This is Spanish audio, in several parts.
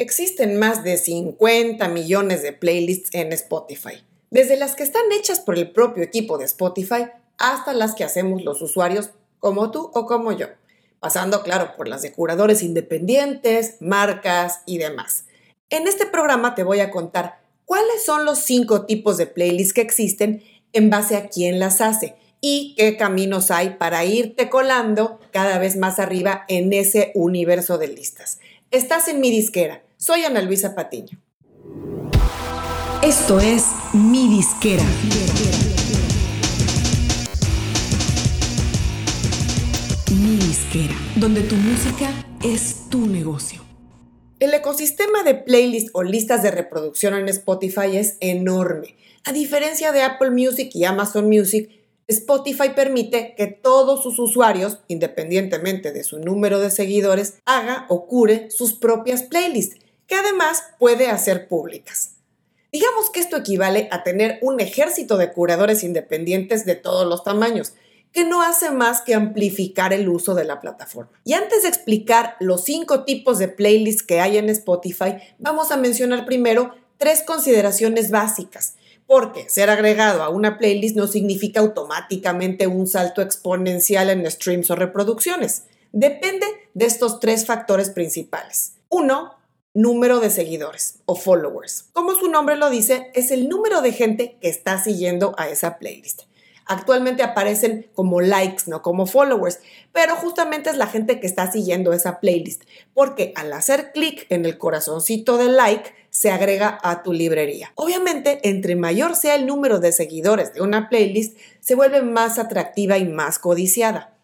Existen más de 50 millones de playlists en Spotify, desde las que están hechas por el propio equipo de Spotify hasta las que hacemos los usuarios como tú o como yo, pasando claro por las de curadores independientes, marcas y demás. En este programa te voy a contar cuáles son los cinco tipos de playlists que existen en base a quién las hace y qué caminos hay para irte colando cada vez más arriba en ese universo de listas. Estás en mi disquera. Soy Ana Luisa Patiño. Esto es Mi Disquera. Mi Disquera, donde tu música es tu negocio. El ecosistema de playlists o listas de reproducción en Spotify es enorme. A diferencia de Apple Music y Amazon Music, Spotify permite que todos sus usuarios, independientemente de su número de seguidores, haga o cure sus propias playlists, que además puede hacer públicas. Digamos que esto equivale a tener un ejército de curadores independientes de todos los tamaños, que no hace más que amplificar el uso de la plataforma. Y antes de explicar los cinco tipos de playlists que hay en Spotify, vamos a mencionar primero tres consideraciones básicas porque ser agregado a una playlist no significa automáticamente un salto exponencial en streams o reproducciones. Depende de estos tres factores principales. Uno, número de seguidores o followers. Como su nombre lo dice, es el número de gente que está siguiendo a esa playlist. Actualmente aparecen como likes, no como followers, pero justamente es la gente que está siguiendo esa playlist, porque al hacer clic en el corazoncito de like, se agrega a tu librería. Obviamente, entre mayor sea el número de seguidores de una playlist, se vuelve más atractiva y más codiciada.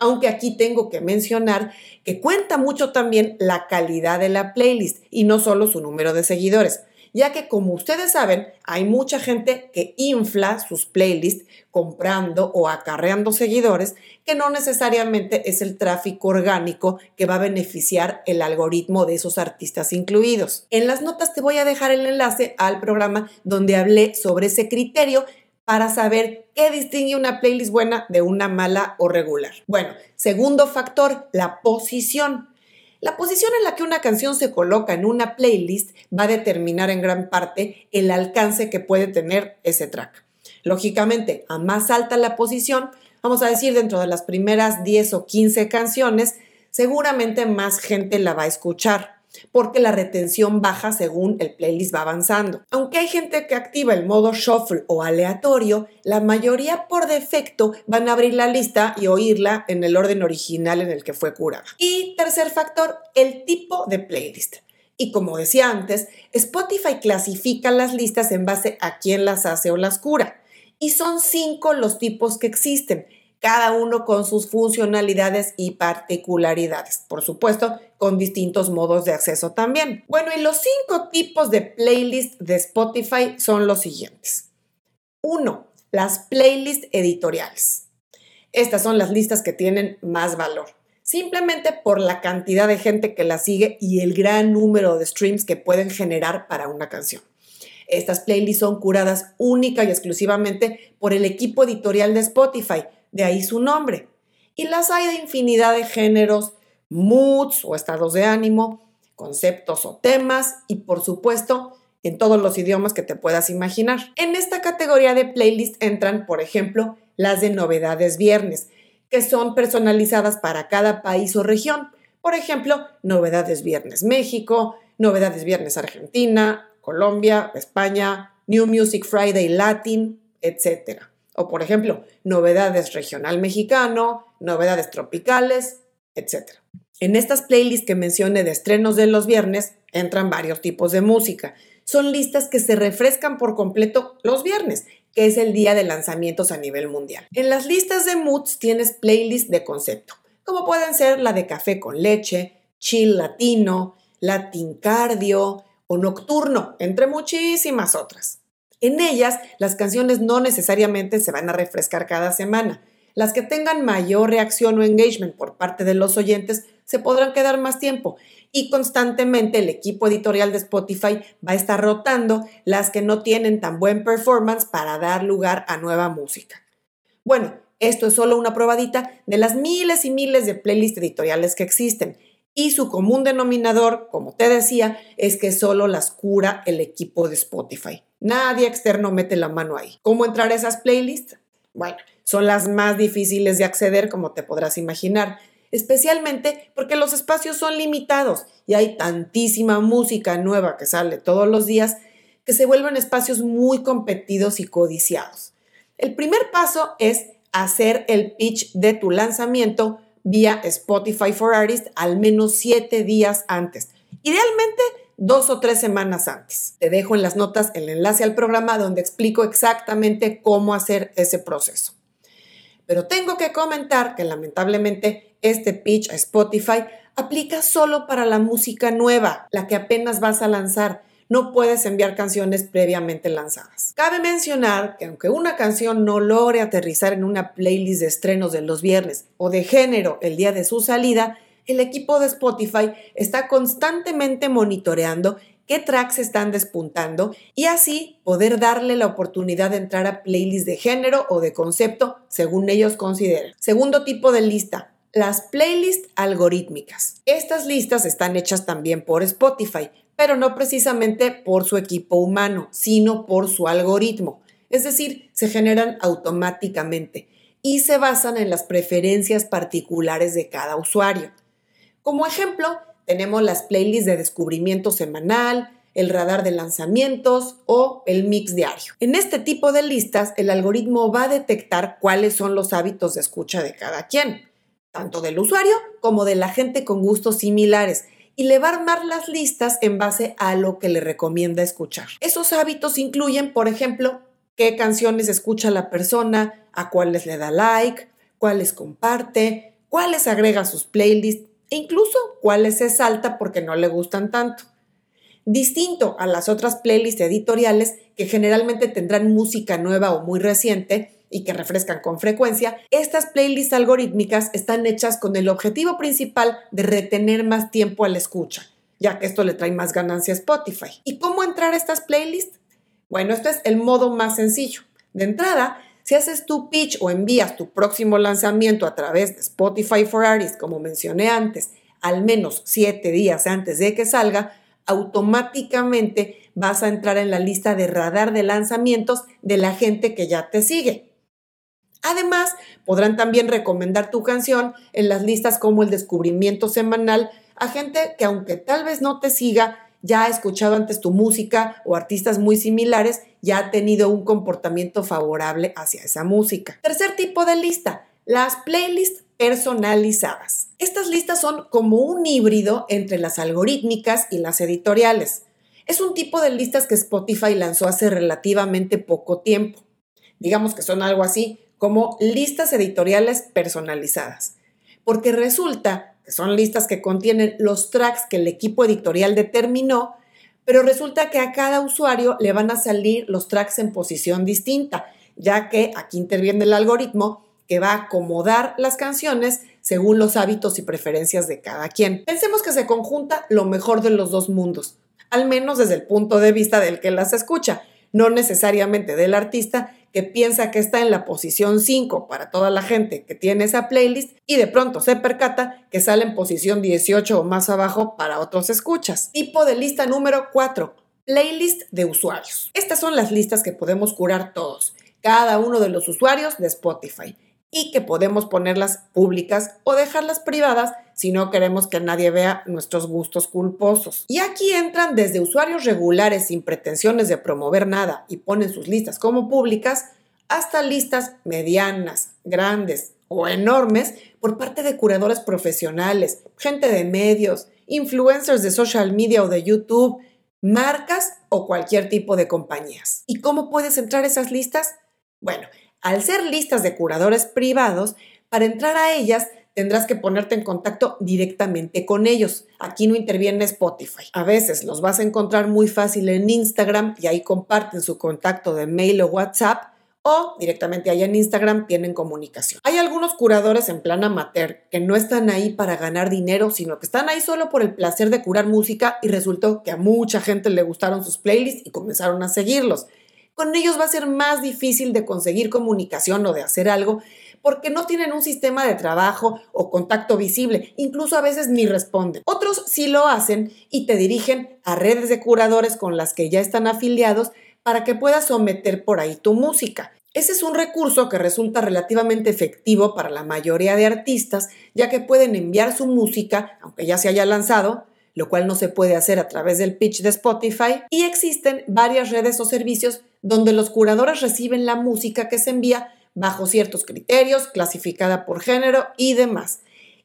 Aunque aquí tengo que mencionar que cuenta mucho también la calidad de la playlist y no solo su número de seguidores ya que como ustedes saben, hay mucha gente que infla sus playlists comprando o acarreando seguidores, que no necesariamente es el tráfico orgánico que va a beneficiar el algoritmo de esos artistas incluidos. En las notas te voy a dejar el enlace al programa donde hablé sobre ese criterio para saber qué distingue una playlist buena de una mala o regular. Bueno, segundo factor, la posición. La posición en la que una canción se coloca en una playlist va a determinar en gran parte el alcance que puede tener ese track. Lógicamente, a más alta la posición, vamos a decir dentro de las primeras 10 o 15 canciones, seguramente más gente la va a escuchar porque la retención baja según el playlist va avanzando. Aunque hay gente que activa el modo shuffle o aleatorio, la mayoría por defecto van a abrir la lista y oírla en el orden original en el que fue curada. Y tercer factor, el tipo de playlist. Y como decía antes, Spotify clasifica las listas en base a quién las hace o las cura. Y son cinco los tipos que existen cada uno con sus funcionalidades y particularidades. Por supuesto, con distintos modos de acceso también. Bueno, y los cinco tipos de playlist de Spotify son los siguientes. Uno, las playlists editoriales. Estas son las listas que tienen más valor, simplemente por la cantidad de gente que las sigue y el gran número de streams que pueden generar para una canción. Estas playlists son curadas única y exclusivamente por el equipo editorial de Spotify, de ahí su nombre. Y las hay de infinidad de géneros, moods o estados de ánimo, conceptos o temas y por supuesto en todos los idiomas que te puedas imaginar. En esta categoría de playlist entran, por ejemplo, las de novedades viernes, que son personalizadas para cada país o región. Por ejemplo, novedades viernes México, novedades viernes Argentina, Colombia, España, New Music Friday Latin, etc. O por ejemplo, novedades regional mexicano, novedades tropicales, etc. En estas playlists que mencioné de estrenos de los viernes entran varios tipos de música. Son listas que se refrescan por completo los viernes, que es el día de lanzamientos a nivel mundial. En las listas de moods tienes playlists de concepto, como pueden ser la de café con leche, chill latino, latin cardio o nocturno, entre muchísimas otras. En ellas, las canciones no necesariamente se van a refrescar cada semana. Las que tengan mayor reacción o engagement por parte de los oyentes se podrán quedar más tiempo y constantemente el equipo editorial de Spotify va a estar rotando las que no tienen tan buen performance para dar lugar a nueva música. Bueno, esto es solo una probadita de las miles y miles de playlists editoriales que existen Y su común denominador, como te decía, es que solo las cura el equipo de Spotify. Nadie externo mete la mano ahí. ¿Cómo entrar a esas playlists? Bueno, son las más difíciles de acceder, como te podrás imaginar, especialmente porque los espacios son limitados y hay tantísima música nueva que sale todos los días que se vuelven espacios muy competidos y codiciados. El primer paso es hacer el pitch de tu lanzamiento vía Spotify for Artists al menos siete días antes. Idealmente dos o tres semanas antes. Te dejo en las notas el enlace al programa donde explico exactamente cómo hacer ese proceso. Pero tengo que comentar que lamentablemente este pitch a Spotify aplica solo para la música nueva, la que apenas vas a lanzar. No puedes enviar canciones previamente lanzadas. Cabe mencionar que aunque una canción no logre aterrizar en una playlist de estrenos de los viernes o de género el día de su salida, el equipo de Spotify está constantemente monitoreando qué tracks están despuntando y así poder darle la oportunidad de entrar a playlists de género o de concepto según ellos consideren. Segundo tipo de lista, las playlists algorítmicas. Estas listas están hechas también por Spotify, pero no precisamente por su equipo humano, sino por su algoritmo. Es decir, se generan automáticamente y se basan en las preferencias particulares de cada usuario. Como ejemplo, tenemos las playlists de descubrimiento semanal, el radar de lanzamientos o el mix diario. En este tipo de listas, el algoritmo va a detectar cuáles son los hábitos de escucha de cada quien, tanto del usuario como de la gente con gustos similares, y le va a armar las listas en base a lo que le recomienda escuchar. Esos hábitos incluyen, por ejemplo, qué canciones escucha la persona, a cuáles le da like, cuáles comparte, cuáles agrega a sus playlists, e incluso cuáles se salta porque no le gustan tanto. Distinto a las otras playlists editoriales que generalmente tendrán música nueva o muy reciente y que refrescan con frecuencia, estas playlists algorítmicas están hechas con el objetivo principal de retener más tiempo a la escucha, ya que esto le trae más ganancia a Spotify. ¿Y cómo entrar a estas playlists? Bueno, este es el modo más sencillo. De entrada, si haces tu pitch o envías tu próximo lanzamiento a través de Spotify for Artists, como mencioné antes, al menos siete días antes de que salga, automáticamente vas a entrar en la lista de radar de lanzamientos de la gente que ya te sigue. Además, podrán también recomendar tu canción en las listas como el descubrimiento semanal a gente que aunque tal vez no te siga, ya ha escuchado antes tu música o artistas muy similares, ya ha tenido un comportamiento favorable hacia esa música. Tercer tipo de lista, las playlists personalizadas. Estas listas son como un híbrido entre las algorítmicas y las editoriales. Es un tipo de listas que Spotify lanzó hace relativamente poco tiempo. Digamos que son algo así como listas editoriales personalizadas. Porque resulta son listas que contienen los tracks que el equipo editorial determinó, pero resulta que a cada usuario le van a salir los tracks en posición distinta, ya que aquí interviene el algoritmo que va a acomodar las canciones según los hábitos y preferencias de cada quien. Pensemos que se conjunta lo mejor de los dos mundos, al menos desde el punto de vista del que las escucha, no necesariamente del artista, que piensa que está en la posición 5 para toda la gente que tiene esa playlist y de pronto se percata que sale en posición 18 o más abajo para otros escuchas. Tipo de lista número 4. Playlist de usuarios. Estas son las listas que podemos curar todos, cada uno de los usuarios de Spotify y que podemos ponerlas públicas o dejarlas privadas si no queremos que nadie vea nuestros gustos culposos. Y aquí entran desde usuarios regulares sin pretensiones de promover nada y ponen sus listas como públicas, hasta listas medianas, grandes o enormes por parte de curadores profesionales, gente de medios, influencers de social media o de YouTube, marcas o cualquier tipo de compañías. ¿Y cómo puedes entrar a esas listas? Bueno, al ser listas de curadores privados, para entrar a ellas tendrás que ponerte en contacto directamente con ellos. Aquí no interviene Spotify. A veces los vas a encontrar muy fácil en Instagram y ahí comparten su contacto de mail o WhatsApp o directamente allá en Instagram tienen comunicación. Hay algunos curadores en plan amateur que no están ahí para ganar dinero, sino que están ahí solo por el placer de curar música y resultó que a mucha gente le gustaron sus playlists y comenzaron a seguirlos con ellos va a ser más difícil de conseguir comunicación o de hacer algo porque no tienen un sistema de trabajo o contacto visible, incluso a veces ni responden. Otros sí lo hacen y te dirigen a redes de curadores con las que ya están afiliados para que puedas someter por ahí tu música. Ese es un recurso que resulta relativamente efectivo para la mayoría de artistas, ya que pueden enviar su música, aunque ya se haya lanzado, lo cual no se puede hacer a través del pitch de Spotify, y existen varias redes o servicios donde los curadores reciben la música que se envía bajo ciertos criterios, clasificada por género y demás.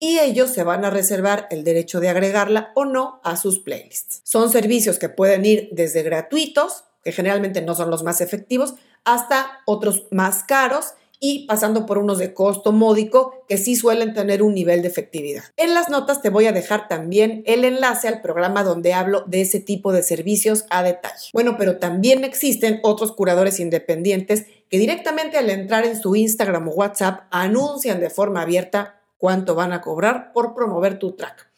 Y ellos se van a reservar el derecho de agregarla o no a sus playlists. Son servicios que pueden ir desde gratuitos, que generalmente no son los más efectivos, hasta otros más caros y pasando por unos de costo módico que sí suelen tener un nivel de efectividad. En las notas te voy a dejar también el enlace al programa donde hablo de ese tipo de servicios a detalle. Bueno, pero también existen otros curadores independientes que directamente al entrar en su Instagram o WhatsApp anuncian de forma abierta cuánto van a cobrar por promover tu track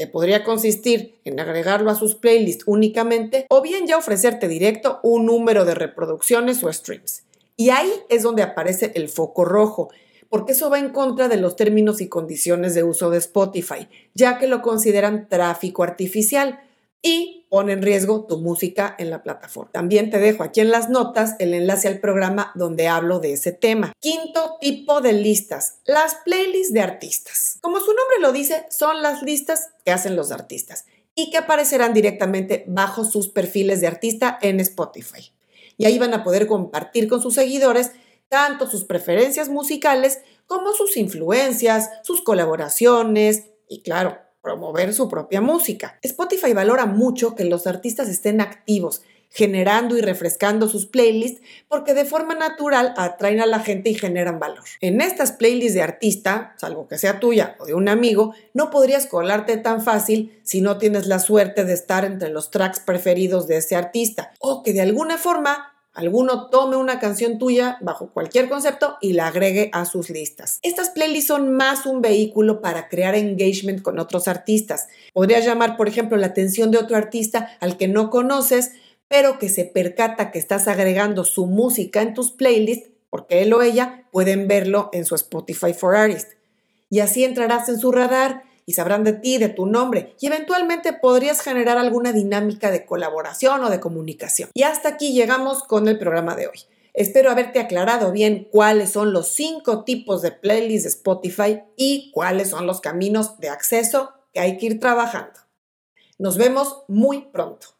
que podría consistir en agregarlo a sus playlists únicamente o bien ya ofrecerte directo un número de reproducciones o streams. Y ahí es donde aparece el foco rojo, porque eso va en contra de los términos y condiciones de uso de Spotify, ya que lo consideran tráfico artificial y pone en riesgo tu música en la plataforma. También te dejo aquí en las notas el enlace al programa donde hablo de ese tema. Quinto tipo de listas, las playlists de artistas. Como su nombre lo dice, son las listas que hacen los artistas y que aparecerán directamente bajo sus perfiles de artista en Spotify y ahí van a poder compartir con sus seguidores tanto sus preferencias musicales como sus influencias, sus colaboraciones y claro, promover su propia música. Spotify valora mucho que los artistas estén activos, generando y refrescando sus playlists porque de forma natural atraen a la gente y generan valor. En estas playlists de artista, salvo que sea tuya o de un amigo, no podrías colarte tan fácil si no tienes la suerte de estar entre los tracks preferidos de ese artista o que de alguna forma alguno tome una canción tuya bajo cualquier concepto y la agregue a sus listas. Estas playlists son más un vehículo para crear engagement con otros artistas. Podrías llamar, por ejemplo, la atención de otro artista al que no conoces, pero que se percata que estás agregando su música en tus playlists, porque él o ella pueden verlo en su Spotify for Artists. Y así entrarás en su radar y sabrán de ti, de tu nombre, y eventualmente podrías generar alguna dinámica de colaboración o de comunicación. Y hasta aquí llegamos con el programa de hoy. Espero haberte aclarado bien cuáles son los cinco tipos de playlists de Spotify y cuáles son los caminos de acceso que hay que ir trabajando. Nos vemos muy pronto.